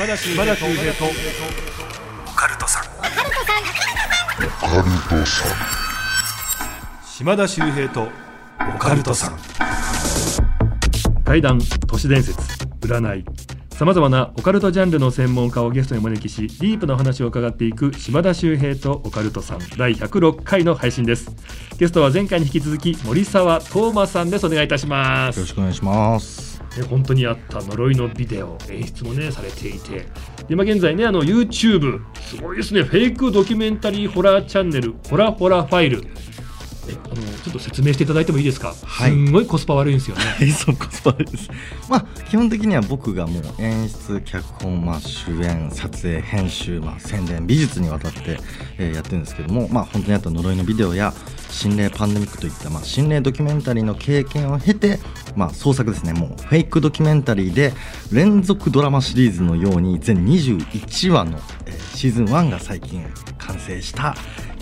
島田秀平と。オカルトさん。島田秀平とオカルトさん。怪談都市伝説占い。さまざまなオカルトジャンルの専門家をゲストにお招きしディープなお話を伺っていく島田秀平とオカルトさん。第106回の配信です。ゲストは前回に引き続き森沢東馬さんです。お願いいたします。よろしくお願いします。ね、本当にあった呪いのビデオ演出もねされていて。で今現在ねあの YouTube すごいですね。フェイクドキュメンタリーホラーチャンネルホラホラファイル。あのちょっと説明していただいてもいいですか、はいすんごいコスパ悪いんですよね はい、そうコスパです。まあ基本的には僕がもう演出、脚本、まあ主演、撮影、編集、まあ宣伝、美術にわたって、えーやってるんですけども、まあ本当にあった呪いのビデオや心霊パンデミックといったまあ心霊ドキュメンタリーの経験を経て、まあ創作ですね。もうフェイクドキュメンタリーで連続ドラマシリーズのように全21話の、えーシーズン1が最近完成した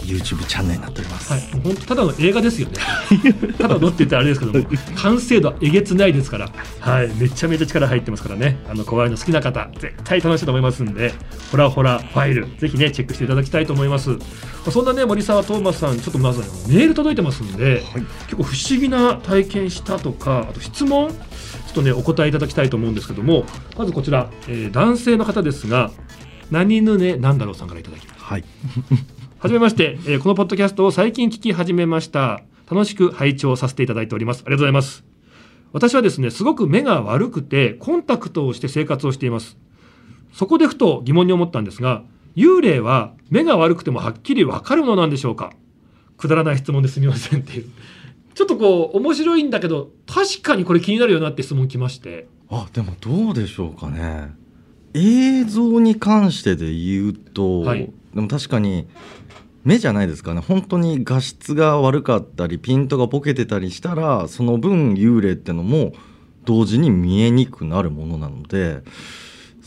YouTube チャンネルになっております。はい、本当ただの映画ですよね。ただのって言ったらあれですけども完成度はえげつないですから、はい、めちゃめちゃ力入ってますからね。あの怖いの好きな方絶対楽しいと思いますんでホラホラファイルぜひねチェックしていただきたいと思います。まあそんなね森沢トーマスさんちょっとまずはメール届いてますんで、結構不思議な体験したとかあと質問ちょっとねお答えいただきたいと思うんですけどもまずこちら、えー男性の方ですが何ぬねなんだろうさんからいただきます。はい。はじめまして、えーこのポッドキャストを最近聞き始めました。楽しく拝聴させていただいております。ありがとうございます。私はですね、すごく目が悪くて、コンタクトをして生活をしています。そこでふと疑問に思ったんですが、幽霊は目が悪くてもはっきりわかるものなんでしょうか？くだらない質問ですみませんっていう。ちょっとこう、面白いんだけど、確かにこれ気になるよなって質問来まして。あでもどうでしょうかね映像に関してで言うと、はいでも確かに目じゃないですかね。本当に画質が悪かったりピントがボケてたりしたらその分幽霊ってのも同時に見えにくくなるものなので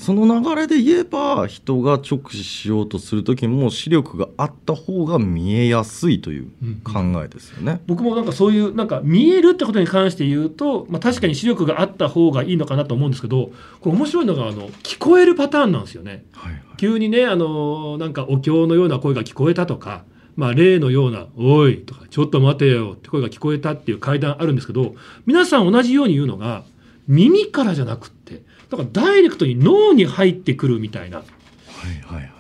その流れで言えば人が直視しようとする時も視力があった方が見えやすいという考えですよね。僕もなんかそういうなんか見えるってことに関して言うと、まあ、確かに視力があった方がいいのかなと思うんですけどこれ面白いのがあの聞こえるパターンなんですよね。はいはい急にねあのなんかお経のような声が聞こえたとか、まあ、霊のような「おい」とか「ちょっと待てよ」って声が聞こえたっていう階段あるんですけど皆さん同じように言うのが耳からじゃなくってだからダイレクトに脳に入ってくるみたいな。はいはいはい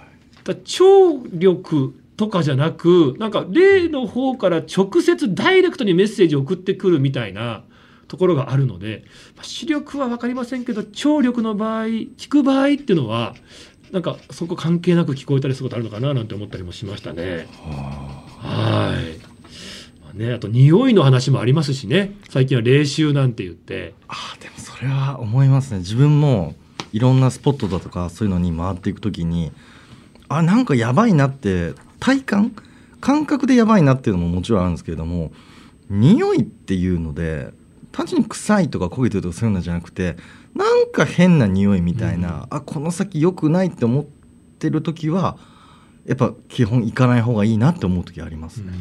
だ聴力とかじゃなくなんか霊の方から直接ダイレクトにメッセージを送ってくるみたいなところがあるので、まあ視力は分かりませんけど聴力の場合聞く場合っていうのはなんかそこ関係なく聞こえたりすることあるのかななんて思ったりもしましたね。はい。まあね、あと匂いの話もありますしね最近は霊臭なんて言ってあーでもそれは思いますね。自分もいろんなスポットだとかそういうのに回っていく時にあなんかやばいなって体感感覚でやばいなっていうのももちろんあるんですけれども匂いっていうので単純に臭いとか焦げてるとかそういうのじゃなくてなんか変な匂いみたいな、あこの先良くないって思ってる時はやっぱ基本行かない方がいいなって思う時ありますね。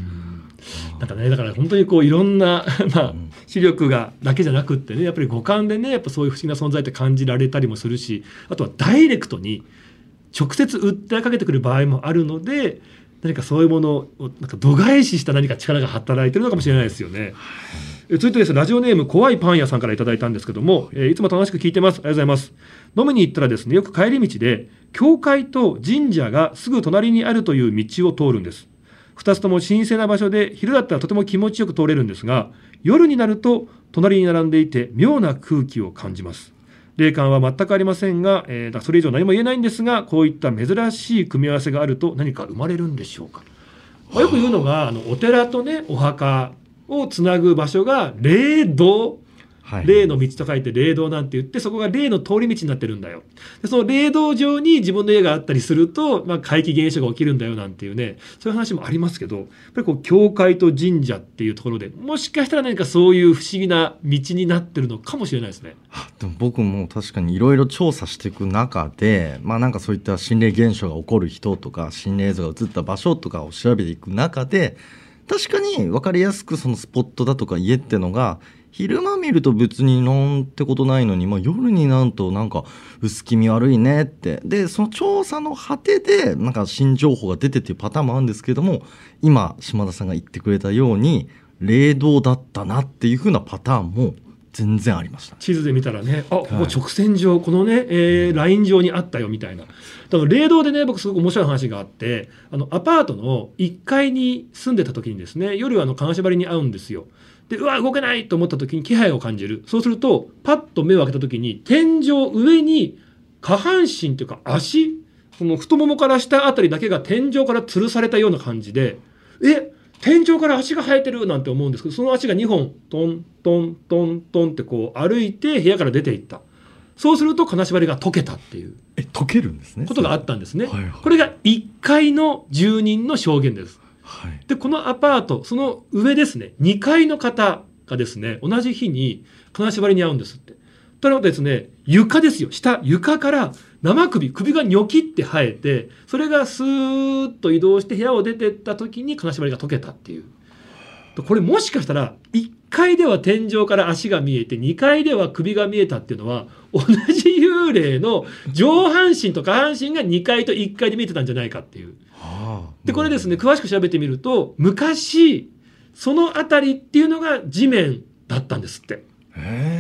なんかねだから本当にこういろんな、まあうん、視力がだけじゃなくってねやっぱり五感でねやっぱそういう不思議な存在って感じられたりもするしあとはダイレクトに直接訴えかけてくる場合もあるので何かそういうものをなんか度外視した何か力が働いてるのかもしれないですよね。え続いてです。ラジオネーム怖いパン屋さんからいただいたんですけども、えーいつも楽しく聞いてます。ありがとうございます。飲みに行ったらですねよく帰り道で教会と神社がすぐ隣にあるという道を通るんです。2つとも神聖な場所で昼だったらとても気持ちよく通れるんですが夜になると隣に並んでいて妙な空気を感じます。霊感は全くありませんが、えーだそれ以上何も言えないんですがこういった珍しい組み合わせがあると何か生まれるんでしょうか、まよく言うのがあのお寺とねお墓をつなぐ場所が霊道。はい。霊の道と書いて霊道なんて言ってそこが霊の通り道になってるんだよ。でその霊道上に自分の家があったりすると、まあ、怪奇現象が起きるんだよなんていうね。そういう話もありますけどやっぱりこう教会と神社っていうところでもしかしたら何かそういう不思議な道になってるのかもしれないですね。あでも僕も確かにいろいろ調査していく中でまあなんかそういった心霊現象が起こる人とか心霊映像が映った場所とかを調べていく中で確かに分かりやすくそのスポットだとか家ってのが昼間見ると別になんてことないのに、まあ、夜になるとなんか薄気味悪いねって。でその調査の果てでなんか新情報が出てっていうパターンもあるんですけども今島田さんが言ってくれたように冷凍だったなっていう風なパターンも全然ありました。地図で見たらねあここ直線上、このね、えー、ライン上にあったよみたいな。だから霊道でね僕すごく面白い話があってあのアパートの1階に住んでた時にですね夜あの金縛りに会うんですよ。でうわ動けないと思った時に気配を感じる。そうするとパッと目を開けた時に天井上に下半身というか足その太ももから下あたりだけが天井から吊るされたような感じでえ天井から足が生えてるなんて思うんですけどその足が2本トントントントンってこう歩いて部屋から出ていった。そうすると金縛りが解けたっていう。え解けるんですねことがあったんですね、はいはい。これが1階の住人の証言です。はい。でこのアパートその上ですね。2階の方がですね同じ日に金縛りに遭うんですって。ということはですね床ですよ。下床から生首首がニョキって生えてそれがスーッと移動して部屋を出てった時に金縛りが解けたっていう。これもしかしたら1階では天井から足が見えて2階では首が見えたっていうのは同じ幽霊の上半身と下半身が2階と1階で見えてたんじゃないかっていう。はあ。でこれですね詳しく調べてみると昔その辺りっていうのが地面だったんですって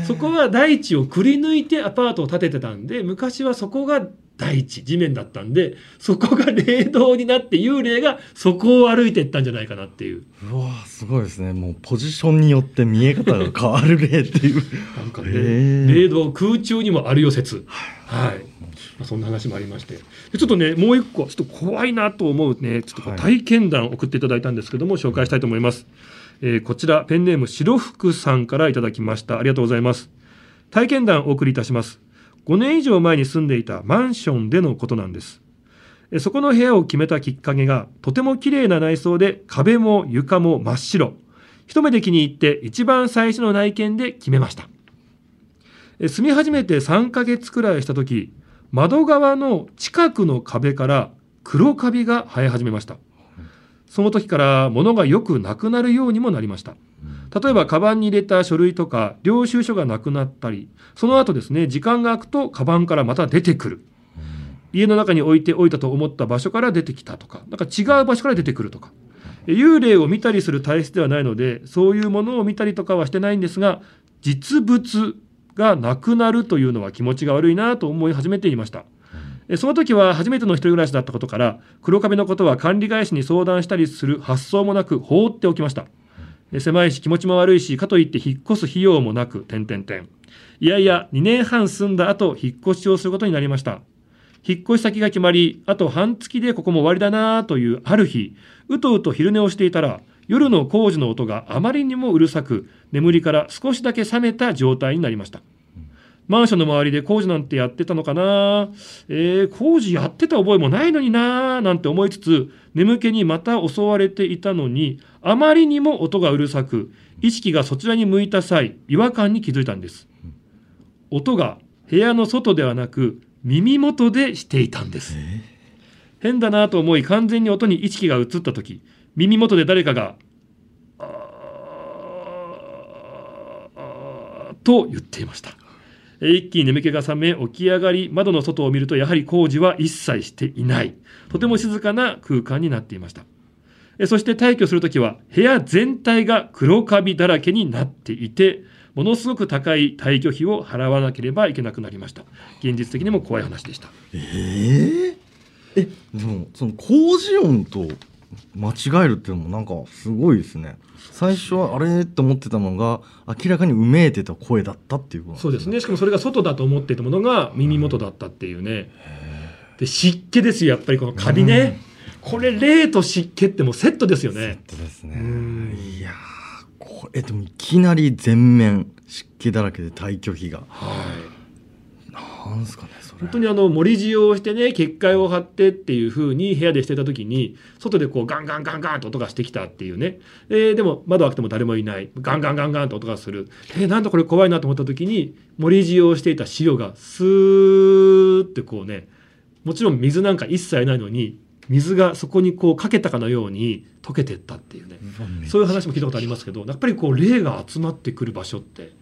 そこは大地をくり抜いてアパートを建ててたんで昔はそこが大地地面だったんでそこが霊道になって幽霊がそこを歩いていったんじゃないかなっていう。うわーすごいですね。もうポジションによって見え方が変わる例っていう。なんかね霊道空中にもあるよ説。はい、まあ、そんな話もありまして。でちょっとねもう一個ちょっと怖いなと思うねちょっと体験談を送っていただいたんですけども紹介したいと思います、えーこちらペンネーム白福さんからいただきました。ありがとうございます。体験談をお送りいたします。5年以上前に住んでいたマンションでのことなんです。えそこの部屋を決めたきっかけがとても綺麗な内装で壁も床も真っ白。一目で気に入って一番最初の内見で決めました。え住み始めて3ヶ月くらいした時窓側の近くの壁から黒カビが生え始めました。その時から物がよくなくなるようにもなりました。例えばカバンに入れた書類とか領収書がなくなったりその後ですね時間が空くとカバンからまた出てくる。家の中に置いておいたと思った場所から出てきたとかなんか違う場所から出てくるとか。え幽霊を見たりする体質ではないのでそういうものを見たりとかはしてないんですが実物がなくなるというのは気持ちが悪いなと思い始めていました。えその時は初めての一人暮らしだったことから黒壁のことは管理会社に相談したりする発想もなく放っておきました。え狭いし気持ちも悪いしかといって引っ越す費用もなく点々点いやいや2年半住んだ後引っ越しをすることになりました。引っ越し先が決まりあと半月でここも終わりだなというある日うとうと昼寝をしていたら夜の工事の音があまりにもうるさく眠りから少しだけ覚めた状態になりました。マンションの周りで工事なんてやってたのかな？えー、工事やってた覚えもないのにななんて思いつつ眠気にまた襲われていたのにあまりにも音がうるさく意識がそちらに向いた際違和感に気づいたんです。音が部屋の外ではなく耳元でしていたんです。変だなと思い完全に音に意識が移った時耳元で誰かが「あーあーと言っていました。えー一気に眠気が覚め起き上がり窓の外を見るとやはり工事は一切していない。とても静かな空間になっていました。そして退去するときは部屋全体が黒カビだらけになっていてものすごく高い退去費を払わなければいけなくなりました。現実的にも怖い話でした。えー？えでもその工事音と間違えるっていうのもなんかすごいですね。最初はあれって思ってたのが明らかにうめいてた声だったっていうことなんそうですね。しかもそれが外だと思っていたものが耳元だったっていうね。で湿気ですよやっぱりこのカビね。これ霊と湿気ってもうセットですよね。そうですね。うん。いやーこれでもいきなり全面湿気だらけで退去費が。はい。なんすかね本当にあの盛り塩をしてね結界を張ってっていう風に部屋でしてた時に外でこうガンガンガンガンと音がしてきたっていうね、えーでも窓開けても誰もいない。ガンガンガンガンと音がする。えーなんだこれ怖いなと思った時に盛り塩をしていた塩がスーってこうねもちろん水なんか一切ないのに水がそこにこうかけたかのように溶けてったっていうね、そういう話も聞いたことありますけどやっぱりこう霊が集まってくる場所って、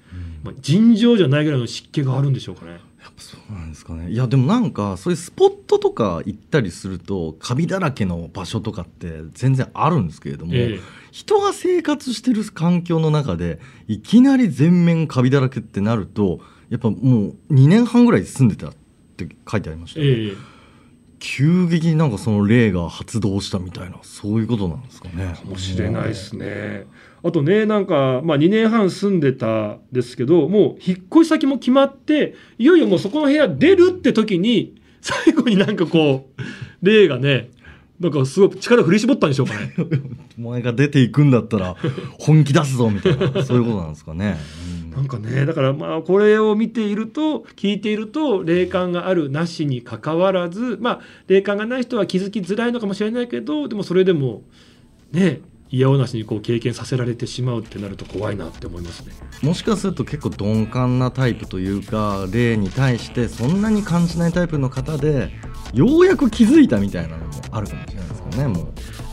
まあ、尋常じゃないぐらいの湿気があるんでしょうかね。やっぱそうなんですかね。いやでもなんかそういうスポットとか行ったりするとカビだらけの場所とかって全然あるんですけれども、ええ。人が生活してる環境の中でいきなり全面カビだらけってなるとやっぱもう2年半ぐらい住んでたって書いてありましたね、ええ急激になんかその霊が発動したみたいなそういうことなんですかねかもしれないですね。あとねなんか、まあ、2年半住んでたですけどもう引っ越し先も決まっていよいよもうそこの部屋出るって時に最後になんかこう霊がねなんかすごく力振り絞ったんでしょうかね。お前が出ていくんだったら 本気出すぞみたいな。そういうことなんですかね、うん。なんかねだからまあこれを見ていると聞いていると霊感があるなしにかかわらずまあ霊感がない人は気づきづらいのかもしれないけどでもそれでもねいやおうなしにこう経験させられてしまうってなると怖いなって思いますね。もしかすると結構鈍感なタイプというか霊に対してそんなに感じないタイプの方でようやく気づいたみたいなのもあるかもしれないですけどねもう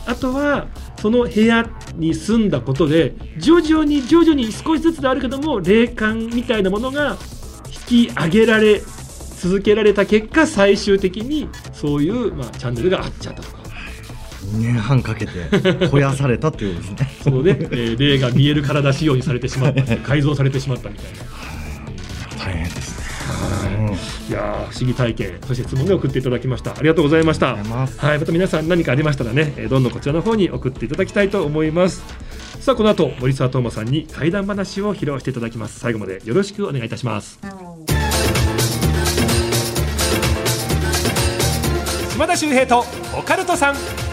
あとはその部屋に住んだことで徐々に徐々に少しずつではあるけども霊感みたいなものが引き上げられ続けられた結果最終的にそういう、まあ、チャンネルがあっちゃったとか2年半かけて肥やされたっていうことですね。そのね、えー霊が見える体仕様にされてしまった。改造されてしまったみたいな。大変ですね。いやー不思議体験。そして質問で送っていただきました。ありがとうございました。ありがとうございます。はいまた皆さん何かありましたらねえーどんどんこちらの方に送っていただきたいと思います。さあこの後森沢東馬さんに怪談話を披露していただきます。最後までよろしくお願いいたします。島田秀平とオカルトさん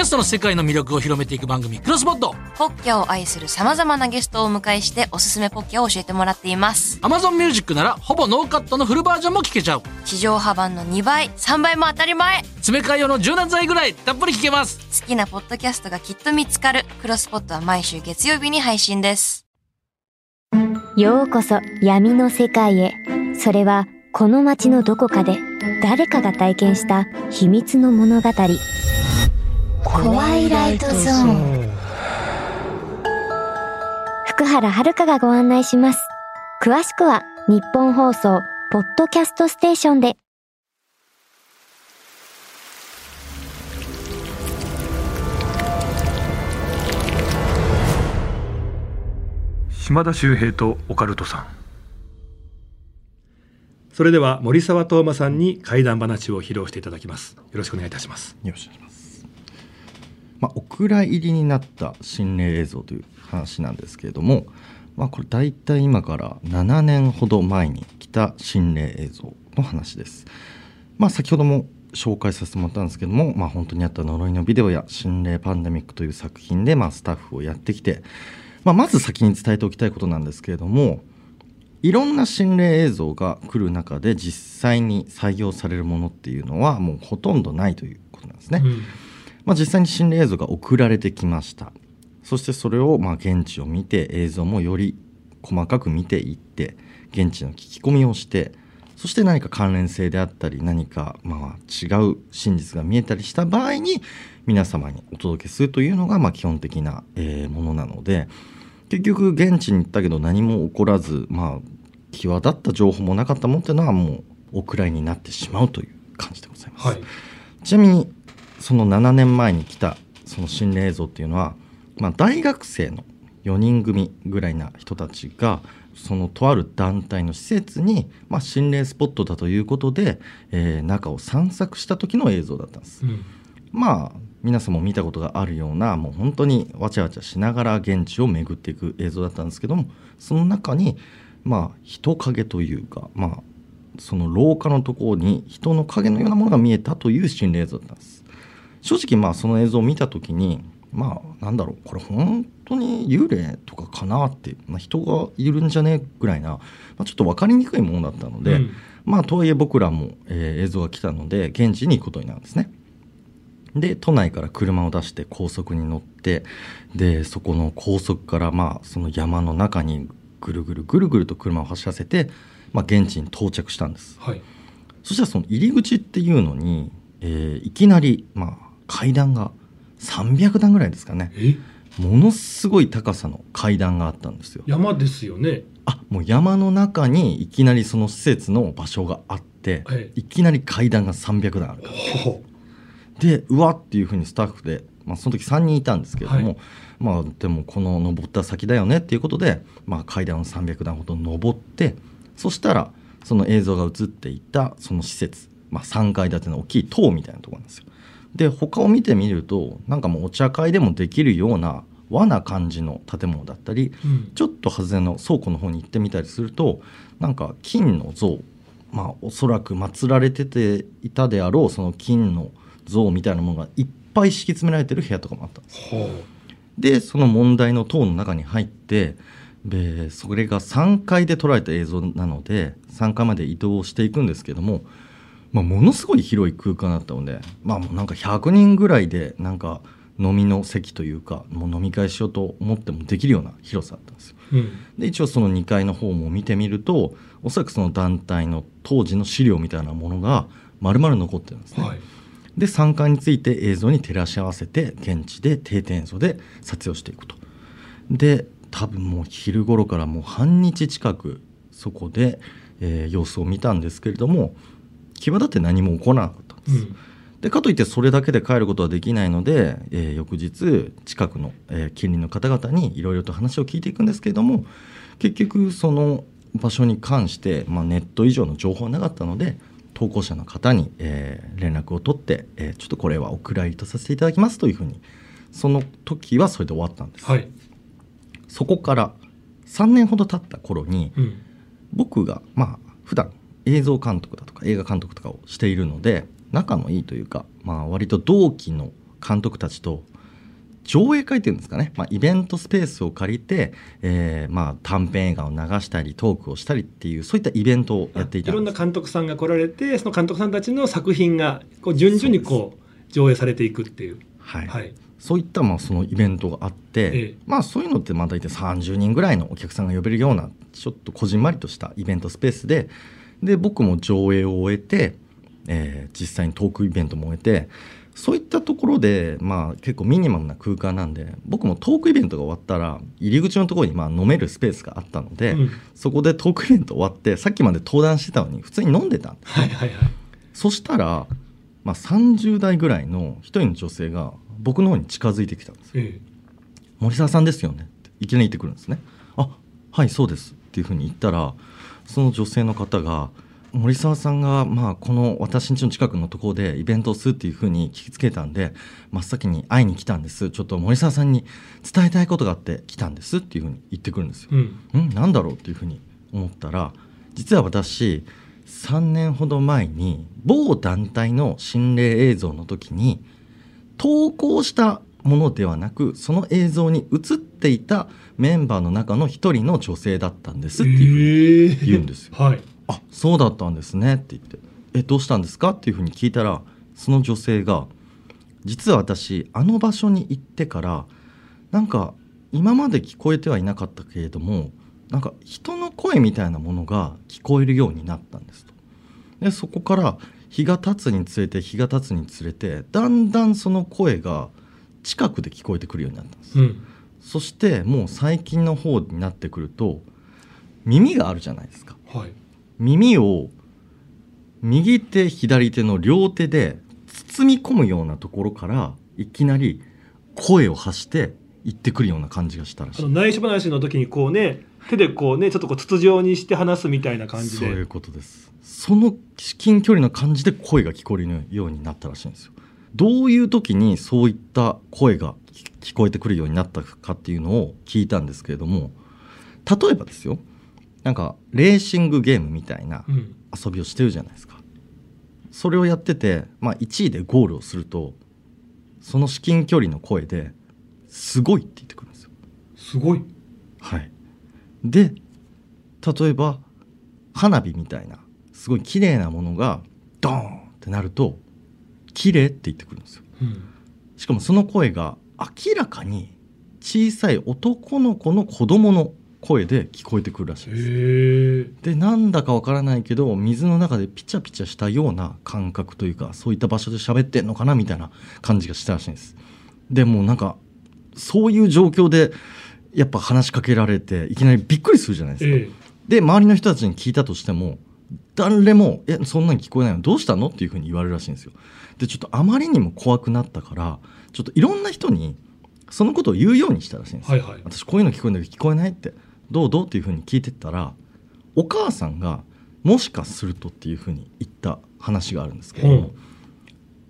キャストの世界の魅力を広めていく番組、クロスポッド。ポッキャを愛する様々なゲストをお迎えしておすすめポッキャを教えてもらっています。Amazon Music なら、ほぼノーカットのフルバージョンも聞けちゃう。地上波版の2倍、3倍も当たり前詰め替え用の柔軟剤ぐらい、たっぷり聞けます。好きなポッドキャストがきっと見つかる。クロスポッドは毎週月曜日に配信です。ようこそ闇の世界へ。それはこの街のどこかで誰かが体験した秘密の物語。怖いライトゾーン。福原遥がご案内します。詳しくは日本放送ポッドキャストステーションで。島田秀平とオカルトさんそれでは森沢東馬さんに怪談話を披露していただきますよろしくお願いいたしますよろしくお願いします。蔵入りになった心霊映像という話なんですけれども、まあ、これ大体今から7年ほど前に来た心霊映像の話です。まあ、先ほども紹介させてもらったんですけども、まあ、本当にあった呪いのビデオや心霊パンデミックという作品で、まあ、スタッフをやってきて、まあ、まず先に伝えておきたいことなんですけれどもいろんな心霊映像が来る中で実際に採用されるものっていうのはもうほとんどないということなんですね。うんまあ、実際に心霊映像が送られてきましたそしてそれをまあ現地を見て映像もより細かく見ていって現地の聞き込みをしてそして何か関連性であったり何かまあ違う真実が見えたりした場合に皆様にお届けするというのがまあ基本的なえーものなので結局現地に行ったけど何も起こらずまあ際立った情報もなかったものっていうのはもうお蔵入りになってしまうという感じでございます。はいちなみにその7年前に来たその心霊映像っていうのは、まあ、大学生の4人組ぐらいな人たちがそのとある団体の施設に、まあ、心霊スポットだということで、えー中を散策した時の映像だったんです。うんまあ皆さんも見たことがあるようなもう本当にわちゃわちゃしながら現地を巡っていく映像だったんですけどもその中にまあ人影というかまあその廊下のところに人の影のようなものが見えたという心霊映像だったんです正直まあその映像を見た時にまあなんだろうこれ本当に幽霊とかかなって、まあ、人がいるんじゃねえぐらいな、まあ、ちょっと分かりにくいものだったので、うん。まあとはいえ僕らも、えー映像が来たので現地に行くことになるんですね。で都内から車を出して高速に乗ってでそこの高速からまあその山の中にぐるぐるぐるぐると車を走らせてまあ、現地に到着したんです。はい。そしたらその入り口っていうのに、えーいきなり、まあ、階段が300段ぐらいですかね。え？ものすごい高さの階段があったんですよ。山ですよね。あもう山の中にいきなりその施設の場所があって、えいきなり階段が300段あるほでうわっていうふうにスタッフで、まあ、その時3人いたんですけれども、はい。まあでもこの登った先だよねっていうことで、まあ、階段を300段ほど登ってそしたらその映像が映っていたその施設、まあ、3階建ての大きい塔みたいなところなんですよ。で他を見てみるとなんかもうお茶会でもできるような和な感じの建物だったりう、うん、ちょっと外れの倉庫の方に行ってみたりするとなんか金の像まあおそらく祀られてていたであろうその金の像みたいなものがいっぱい敷き詰められてる部屋とかもあったんです。ほでその問題の塔の中に入ってでそれが3階で撮られた映像なので3階まで移動していくんですけども、まあ、ものすごい広い空間だったのでまあもうなんか100人ぐらいでなんか飲みの席というかもう飲み会しようと思ってもできるような広さだったんですよ。う、うん、で一応その2階の方も見てみるとおそらくその団体の当時の資料みたいなものが丸々残ってるんですね。はいで3階について映像に照らし合わせて現地で定点映像で撮影をしていくと。で多分もう昼頃からもう半日近くそこで、えー様子を見たんですけれども際立って何も起こらなかったんです。うん。でかといってそれだけで帰ることはできないので、えー翌日近くの、えー近隣の方々にいろいろと話を聞いていくんですけれども結局その場所に関して、まあ、ネット以上の情報はなかったので投稿者の方に、えー連絡を取って、えーちょっとこれはお蔵入りとさせていただきますというふうにその時はそれで終わったんです、はい、そこから3年ほど経った頃にうん、僕がまあ普段映像監督だとか映画監督とかをしているので仲のいいというか、まあ、割と同期の監督たちと上映会っていうんですかね、まあ、イベントスペースを借りて、えーまあ、短編映画を流したりトークをしたりっていうそういったイベントをやっていたいろんな監督さんが来られてその監督さんたちの作品がこう順々にこう上映されていくっていう。はい。はい。そういったまあそのイベントがあって、ええ。まあそういうのってまあ大体30人ぐらいのお客さんが呼べるようなちょっとこじんまりとしたイベントスペースでで僕も上映を終えて、えー実際にトークイベントも終えてそういったところでまあ結構ミニマムな空間なんで僕もトークイベントが終わったら入り口のところにまあ飲めるスペースがあったので、うん。そこでトークイベント終わってさっきまで登壇してたのに普通に飲んでたんですはいはいはい。そしたら、まあ、30代ぐらいの一人の女性が僕の方に近づいてきたんですえ。森沢さんですよねっていきなり言ってくるんですね。あはいそうですっていうふうに言ったらその女性の方が森沢さんが、まあ、この私ん家の近くのところでイベントをするっていうふうに聞きつけたんで真っ先に会いに来たんです。ちょっと森沢さんに伝えたいことがあって来たんです。っていうふうに言ってくるんですよ。えうん。ん？なんだろうっていうふうに思ったら実は私3年ほど前に某団体の心霊映像の時に投稿したものではなくその映像に映っていたメンバーの中の一人の女性だったんですっていうふうにええ言うんですよ。はい。あそうだったんですねって言って。えどうしたんですかっていうふうに聞いたらその女性が実は私あの場所に行ってからなんか今まで聞こえてはいなかったけれどもなんか人の声みたいなものが聞こえるようになったんですと。でそこから日が経つにつれて日が経つにつれてだんだんその声が近くで聞こえてくるようになったんです。うんそしてもう最近の方になってくると耳があるじゃないですか。はい。耳を右手左手の両手で包み込むようなところからいきなり声を発して言ってくるような感じがしたらしい。内緒話の時にこうね手でこうねちょっとこう筒状にして話すみたいな感じで。そういうことですその至近距離の感じで声が聞こえるようになったらしいんですよ。どういう時にそういった声が聞こえてくるようになったかっていうのを聞いたんですけれども例えばですよなんかレーシングゲームみたいなうん。遊びをしてるじゃないですか。それをやってて、まあ、1位でゴールをするとその至近距離の声ですごいって言ってくるんですよ。すごい。はい。で例えば花火みたいなすごい綺麗なものがドーンってなると綺麗って言ってくるんですよ。うん。しかもその声が明らかに小さい男の子の子供の声で聞こえてくるらしいへです。えでなんだかわからないけど水の中でピチャピチャしたような感覚というかそういった場所で喋ってんのかなみたいな感じがしたらしいんです。でもうなんかそういう状況でやっぱ話しかけられていきなりびっくりするじゃないですか、ええ。で周りの人たちに聞いたとしても誰も「えそんなに聞こえないの？どうしたの?」っていうふうに言われるらしいんですよ。でちょっとあまりにも怖くなったからちょっといろんな人にそのことを言うようにしたらしいんですよ。はいはい。私こういうの聞こえるんだけど聞こえないって。どうどうっていうふうに聞いてったらお母さんがもしかするとっていうふうに言った話があるんですけども、うん。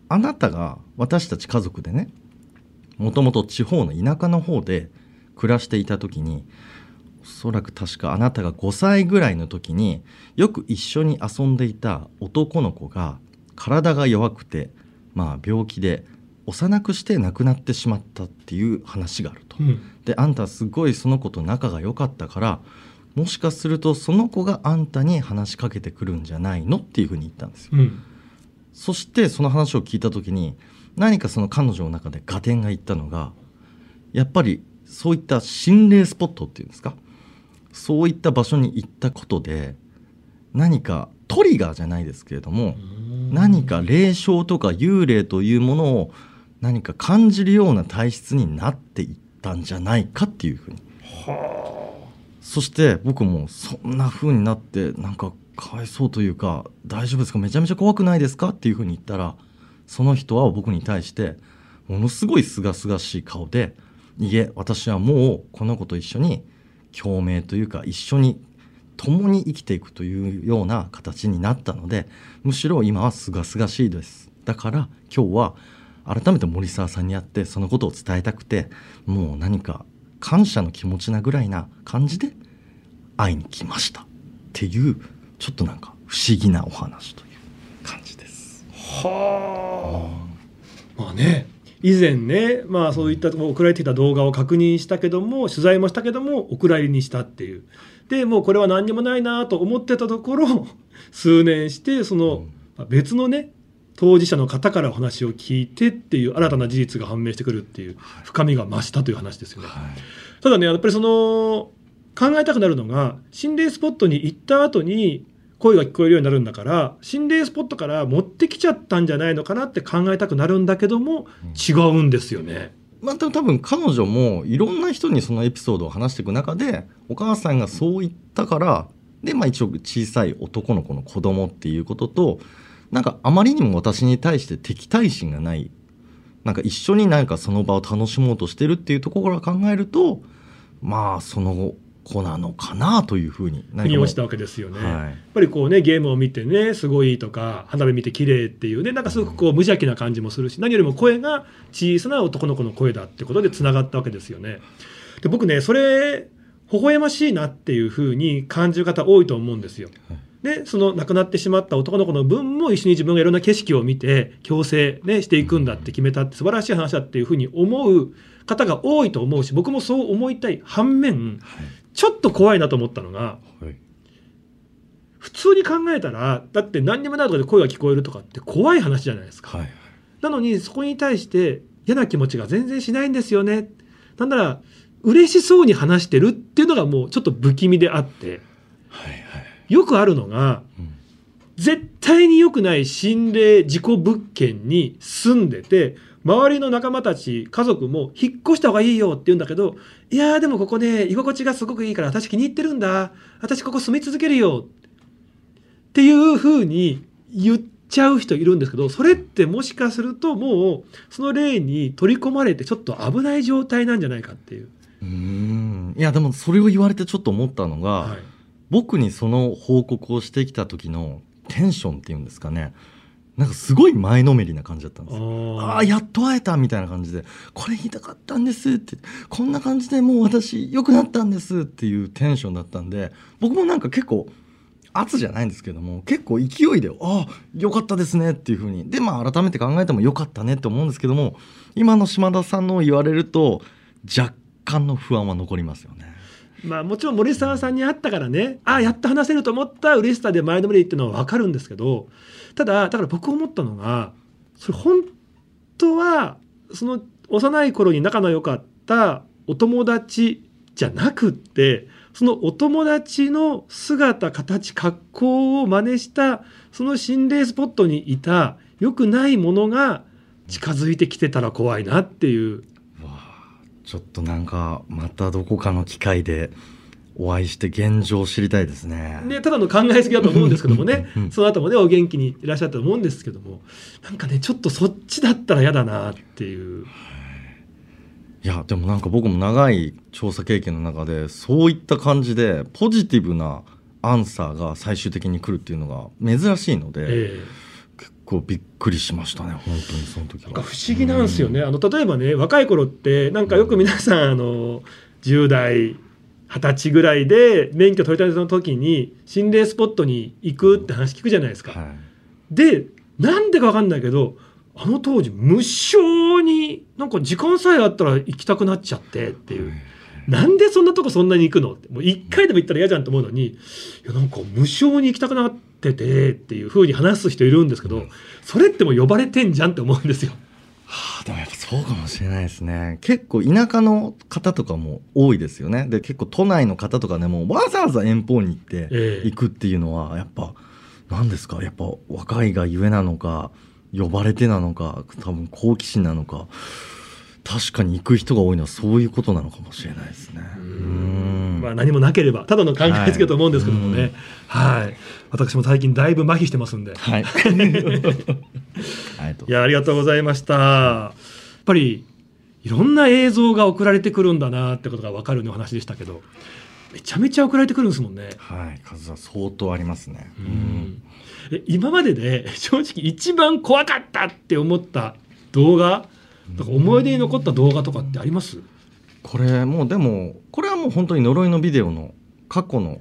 あなたが私たち家族でねもともと地方の田舎の方で暮らしていた時におそらく確かあなたが5歳ぐらいの時によく一緒に遊んでいた男の子が体が弱くてまあ病気で幼くして亡くなってしまったっていう話があると。うんであんたすごいその子と仲が良かったからもしかするとその子があんたに話しかけてくるんじゃないのっていうふうに言ったんですよ。うんそしてその話を聞いた時に何かその彼女の中で合点がいったのがやっぱりそういった心霊スポットっていうんですか？そういった場所に行ったことで何かトリガーじゃないですけれども何か霊障とか幽霊というものを何か感じるような体質になっていったんじゃないかっていうふうに。そして僕もそんな風になってなんかかわいそうというか大丈夫ですか？めちゃめちゃ怖くないですか？っていう風に言ったらその人は僕に対してものすごい清々しい顔でいえ私はもうこの子と一緒に共鳴というか一緒に共に生きていくというような形になったのでむしろ今は清々しいです。だから今日は改めて森沢さんに会ってそのことを伝えたくてもう何か感謝の気持ちなぐらいな感じで会いに来ました。っていうちょっとなんか不思議なお話という感じです。はあ。まあね。以前ねまあそういった送られてきた動画を確認したけども取材もしたけどもお蔵入りにしたっていう。でもうこれは何にもないなと思ってたところ数年してそのまあ別のね当事者の方からお話を聞いてっていう新たな事実が判明してくるっていう深みが増したという話ですよね。ただねやっぱりその考えたくなるのが心霊スポットに行った後に声が聞こえるようになるんだから心霊スポットから持ってきちゃったんじゃないのかなって考えたくなるんだけども違うんですよね。まあ、でも多分彼女もいろんな人にそのエピソードを話していく中でお母さんがそう言ったからで、まあ、一応小さい男の子の子供っていうこととなんかあまりにも私に対して敵対心がないなんか一緒になんかその場を楽しもうとしてるっていうところから考えるとまあその子なのかなというふうに腑に落ちたわけですよね。はいやっぱりこうねゲームを見てねすごいとか花火見て綺麗っていうねなんかすごくこう無邪気な感じもするし何よりも声が小さな男の子の声だってことでつながったわけですよね。で僕ねそれ微笑ましいなっていうふうに感じる方多いと思うんですよ。でその亡くなってしまった男の子の分も一緒に自分がいろんな景色を見て共生、ね、していくんだって決めたって素晴らしい話だっていうふうに思う方が多いと思うし僕もそう思いたい反面ちょっと怖いなと思ったのがはい。普通に考えたらだって何にもないところで声が聞こえるとかって怖い話じゃないですか。はいなのにそこに対して嫌な気持ちが全然しないんですよね。なんなら嬉しそうに話してるっていうのがもうちょっと不気味であって。はいはいよくあるのがうん絶対に良くない心霊事故物件に住んでて周りの仲間たち家族も引っ越した方がいいよって言うんだけどいやーでもここね居心地がすごくいいから私気に入ってるんだ。私ここ住み続けるよ。っていうふうに言っちゃう人いるんですけどそれってもしかするともうその例に取り込まれてちょっと危ない状態なんじゃないかっていう。うーん。いやでもそれを言われてちょっと思ったのが、はい僕にその報告をしてきた時のテンションっていうんですかね。なんかすごい前のめりな感じだったんですよ。ああーやっと会えたみたいな感じでこれ言いたかったんですってこんな感じでもう私良くなったんですっていうテンションだったんで僕もなんか結構圧じゃないんですけども結構勢いで「ああよかったですね」っていうふうに。でまあ改めて考えてもよかったねって思うんですけども今の島田さんのを言われると若干の不安は残りますよね。まあもちろん森沢さんに会ったからねああやっと話せると思った嬉しさで前のめりっていうのは分かるんですけどただだから僕思ったのがそれ本当はその幼い頃に仲の良かったお友達じゃなくってそのお友達の姿形格好を真似したその心霊スポットにいた良くないものが近づいてきてたら怖いなっていうちょっとなんかまたどこかの機会でお会いして現状を知りたいですね。ね、ただの考えすぎだと思うんですけどもね。その後もねお元気にいらっしゃったと思うんですけどもなんかねちょっとそっちだったら嫌だなっていう。い。やでもなんか僕も長い調査経験の中でそういった感じでポジティブなアンサーが最終的に来るっていうのが珍しいので、ええ。結構びっくりしましたね本当にその時は。なんか不思議なんですよね、あの例えばね若い頃ってなんかよく皆さんあの10代20歳ぐらいで免許取り立ての時に心霊スポットに行くって話聞くじゃないですか。はいでなんでか分かんないけどあの当時無償になんか時間さえあったら行きたくなっちゃってっていう。なんでそんなとこそんなに行くの？ってもう一回でも行ったら嫌じゃんと思うのにいやなんか無償に行きたくなっててっていう風に話す人いるんですけどそれってもう呼ばれてんじゃんって思うんですよ。はあでもやっぱそうかもしれないですね。結構田舎の方とかも多いですよね。で結構都内の方とかでもわざわざ遠方に行ってええ。行くっていうのはやっぱ何ですか？やっぱ若いがゆえなのか呼ばれてなのか多分好奇心なのか確かに行く人が多いのはそういうことなのかもしれないですね。うん。まあ、何もなければただの考えつけと思うんですけどもね、はい。私も最近だいぶ麻痺してますんで。はい。ありがとういやありがとうございました。やっぱりいろんな映像が送られてくるんだなってことが分かるお話でしたけどめちゃめちゃ送られてくるんですもんね。はい数は相当ありますね。うん。え今までで正直一番怖かったって思った動画とか思い出に残った動画とかってあります？これもうでもこれはもう本当に呪いのビデオの過去の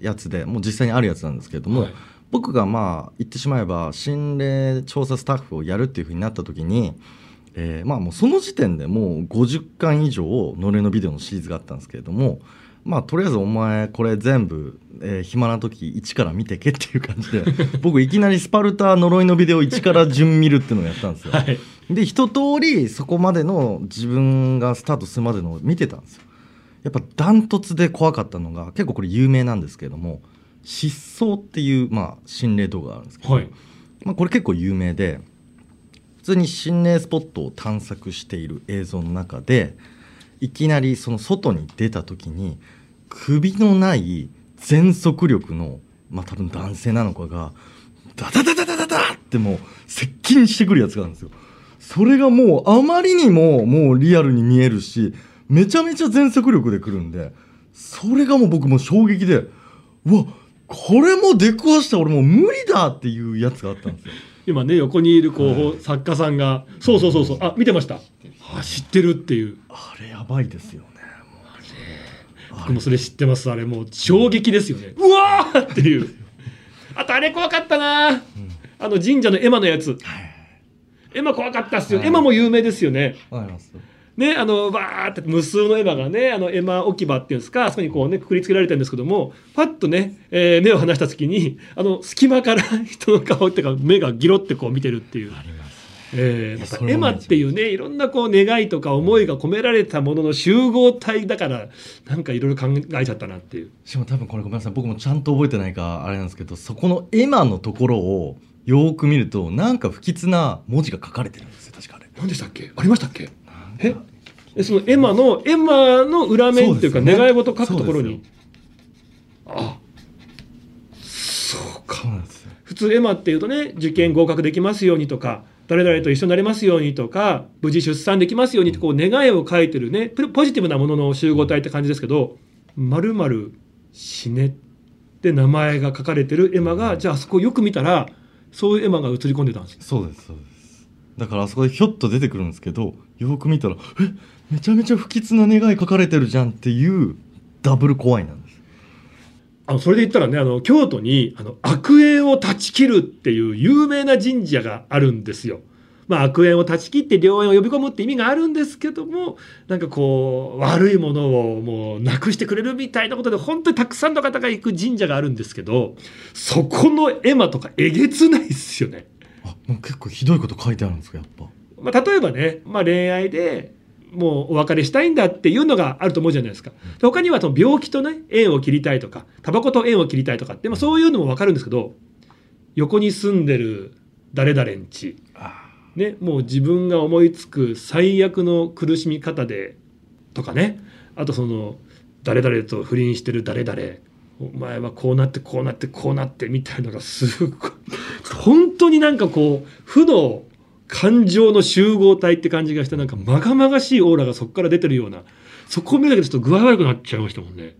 やつでもう実際にあるやつなんですけれども、はい。僕がまあ言ってしまえば心霊調査スタッフをやるっていうふうになった時に、えーまあもうその時点でもう50巻以上呪いのビデオのシリーズがあったんですけれどもまあとりあえずお前これ全部、えー暇な時一から見てけっていう感じで僕いきなりスパルタ呪いのビデオ一から順見るっていうのをやったんですよ。はいで一通りそこまでの自分がスタートするまでのを見てたんですよやっぱダントツで怖かったのが結構これ有名なんですけれども失踪っていう、まあ、心霊動画があるんですけど、はいまあ、これ結構有名で普通に心霊スポットを探索している映像の中でいきなりその外に出た時に首のない全速力のまあ多分男性なのかがダダダダダダダってもう接近してくるやつがあるんですよ。それがもうあまりにももうリアルに見えるしめちゃめちゃ全速力で来るんでそれがもう僕もう衝撃でうわこれも出くわした俺もう無理だっていうやつがあったんですよ。今ね横にいるこう、作家さんがそうそうそうそうあ見てました。あ知ってるっていう。あれやばいですよね。僕もそれ知ってますあれもう。衝撃ですよね。うわーっていう。あとあれ怖かったな、あの神社の絵馬のやつ絵馬怖かったっすよ、はい絵馬も有名ですよねわかります。ね、あのバーって無数の絵馬がねあの絵馬置き場っていうんですかあそこにこうねくくりつけられてるんですけどもパッとね、えー目を離した時にあの隙間から人の顔っていうか目がギロってこう見てるっていう。あります。えー、なんかそれも絵馬っていうねいろんなこう願いとか思いが込められたものの集合体だからなんかいろいろ考えちゃったなっていうしかも多分これごめんなさい僕もちゃんと覚えてないからあれなんですけどそこの絵馬のところをよーく見るとなんか不吉な文字が書かれてるんですよ確かあれ。何でしたっけ？ありましたっけ？え？えその絵馬の絵馬の裏面っていうか願い事書くところに。あそうか。普通エマっていうとね受験合格できますようにとか誰々と一緒になれますようにとか無事出産できますようにってこう願いを書いてるねプポジティブなものの集合体って感じですけど「まるまる死ね」って名前が書かれてる絵馬がじゃああそこよく見たらそういう絵馬が映り込んでたんですよ。そうですそうです。だからあそこでひょっと出てくるんですけどよーく見たらえめちゃめちゃ不吉な願い書かれてるじゃんっていうダブル怖いなんです。あのそれで言ったらねあの京都にあの悪縁を断ち切るっていう有名な神社があるんですよ。まあ、悪縁を断ち切って良縁を呼び込むって意味があるんですけどもなんかこう悪いものをもうなくしてくれるみたいなことで本当にたくさんの方が行く神社があるんですけどそこの絵馬とかえげつないですよね。あもう結構ひどいこと書いてあるんですかやっぱ。まあ、例えばね、まあ、恋愛でもうお別れしたいんだっていうのがあると思うじゃないですか。で他にはその病気とね縁を切りたいとかタバコと縁を切りたいとかって、まあ、そういうのも分かるんですけど横に住んでる誰々んち、ね、もう自分が思いつく最悪の苦しみ方でとかねあとその誰々と不倫してる誰々お前はこうなってこうなってこうなってみたいなのがすごい本当になんかこう負の感情の集合体って感じがしてなんかまがまがしいオーラがそこから出てるようなそこを見るだけでちょっと具合悪くなっちゃいましたもんね。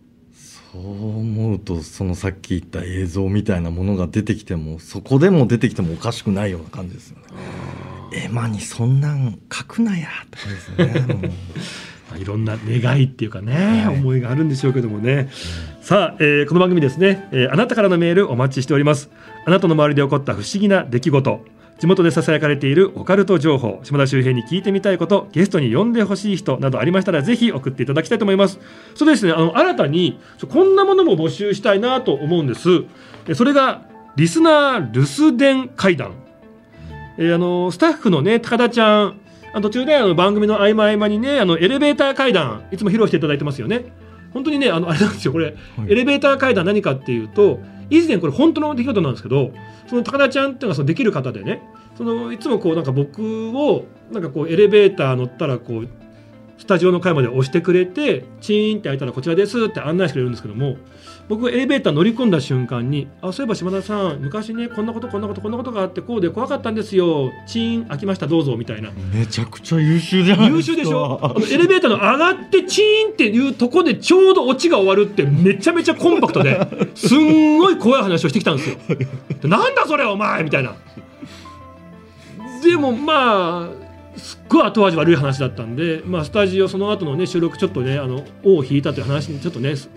そう思うとそのさっき言った映像みたいなものが出てきてもそこでも出てきてもおかしくないような感じですよね。エマにそんなん書くなやって感じですね。いろんな願いっていうかね、思いがあるんでしょうけどもね、さあ、えーこの番組ですね、えーあなたからのメールお待ちしております。あなたの周りで起こった不思議な出来事。地元でささやかれているオカルト情報。島田周平に聞いてみたいこと。ゲストに呼んでほしい人などありましたらぜひ送っていただきたいと思います。それでですねあの新たにこんなものも募集したいなと思うんです。えそれがリスナー留守電会談えーあのスタッフのね高田ちゃん途中であの番組の合間合間にねあのエレベーター階段いつも披露していただいてますよね。本当にねあのあれなんですよ。これ、エレベーター階段何かっていうと以前これ本当の出来事なんですけどその高田ちゃんっていうのがそのできる方でねそのいつもこうなんか僕をなんかこうエレベーター乗ったらこうスタジオの階まで押してくれてチーンって開いたらこちらですって案内してくれるんですけども僕がエレベーター乗り込んだ瞬間に「あそういえば島田さん昔ねこんなことこんなことこんなことがあってこうで怖かったんですよチーン開きましたどうぞ」みたいなめちゃくちゃ優秀じゃ。優秀でしょ？あのエレベーターの上がってチーンっていうとこでちょうどオチが終わるってめちゃめちゃコンパクトですんごい怖い話をしてきたんですよ。でなんだそれお前みたいな。でもまあすっごい後味悪い話だったんで、まあ、スタジオその後のね収録ちょっとねあの尾を引いたという話にちょっとねす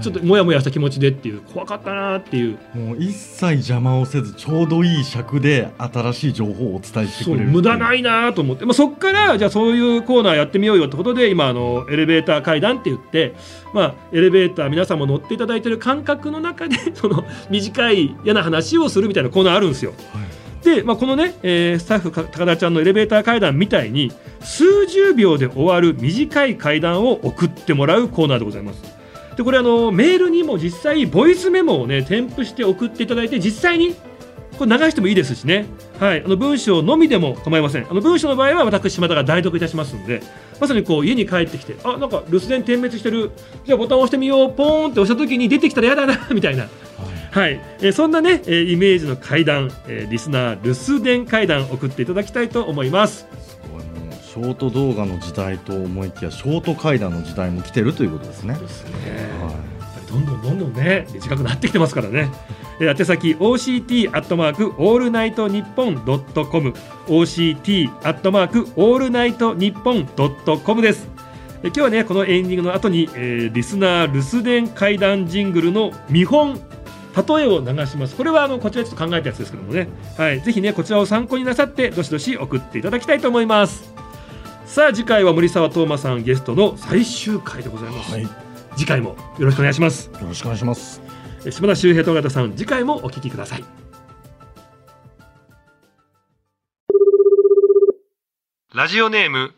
ちょっとモヤモヤした気持ちでっていう怖かったなっていう。もう一切邪魔をせずちょうどいい尺で新しい情報をお伝えしてくそう。れる無駄ないいなと思って、まあ、そこからじゃあそういうコーナーやってみようよってことで今あのエレベーター階段って言って、まあ、エレベーター皆さんも乗っていただいてる感覚の中でその短い嫌な話をするみたいなコーナーあるんですよ。で、まあ、このね、えースタッフ高田ちゃんのエレベーター階段みたいに数十秒で終わる短い階段を送ってもらうコーナーでございます。でこれあのメールにも実際ボイスメモをね添付して送っていただいて実際にこれ流してもいいですしね、はい、あの文章のみでも構いません。あの文章の場合は私島田が代読いたしますんでまさにこう家に帰ってきてあなんか留守電点滅してる。じゃあボタン押してみよう。ポーンって押した時に出てきたらやだなみたいな。はい、えーそんなね、えーイメージの怪談、えーリスナー留守電怪談送っていただきたいと思います。ショート動画の時代と思いきやショート怪談の時代も来てるということですね。ですね。はやっぱりどんどんどんどんね短くなってきてますからね。えー宛先 OCT アットマークオールナイトニッポンドットコム OCT アットマークオールナイトニッポンドットコムです。えー今日はねこのエンディングの後に、えーリスナー留守電階段ジングルの見本例えを流します。これはあのこちらちょっと考えたやつですけどもね、はい、ぜひねこちらを参考になさってどしどし送っていただきたいと思います。さあ次回は森沢東馬さんゲストの最終回でございます、はい、よ次回もよろしくお願いします。ろしくお願いします。え島田秀平と尾形さん次回もお聞きください。ラジオネーム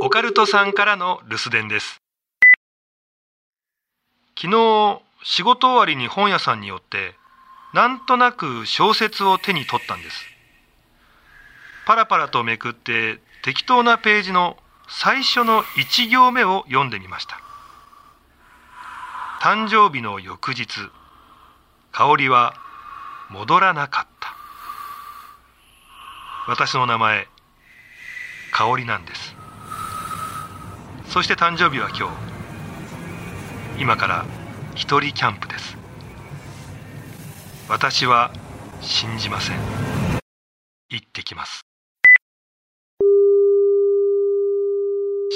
オカルトさんからの留守電です。昨日仕事終わりに本屋さんに寄ってなんとなく小説を手に取ったんです。パラパラとめくって適当なページの最初の1行目を読んでみました。誕生日の翌日香りは戻らなかった。私の名前香りなんです。そして誕生日は今日。今から一人キャンプです。私は信じません。行ってきます。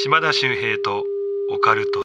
島田秀平とオカルト。